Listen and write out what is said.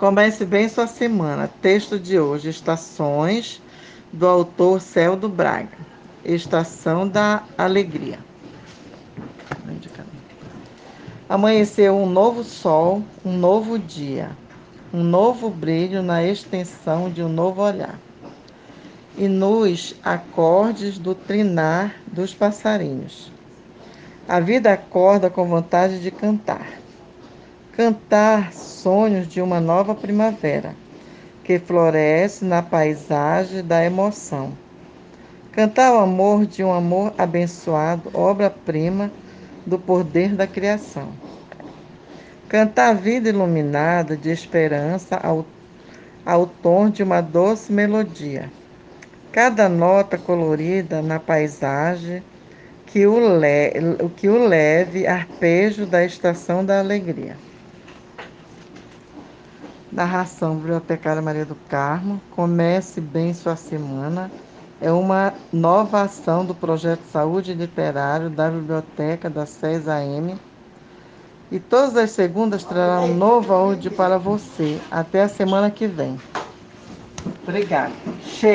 Comece bem sua semana. Texto de hoje: Estações, do autor Celdo Braga. Estação da Alegria. Amanheceu um novo sol, um novo dia, um novo brilho na extensão de um novo olhar. E nos acordes do trinar dos passarinhos. A vida acorda com vontade de cantar cantar sonhos de uma nova primavera que floresce na paisagem da emoção. Cantar o amor de um amor abençoado, obra-prima do poder da criação. Cantar a vida iluminada de esperança ao, ao tom de uma doce melodia. Cada nota colorida na paisagem que o, le, que o leve arpejo da estação da alegria. Narração Bibliotecária Maria do Carmo. Comece bem sua semana. É uma nova ação do projeto Saúde Literário da Biblioteca da 6 AM. E todas as segundas trará um novo áudio para você. Até a semana que vem. Obrigada.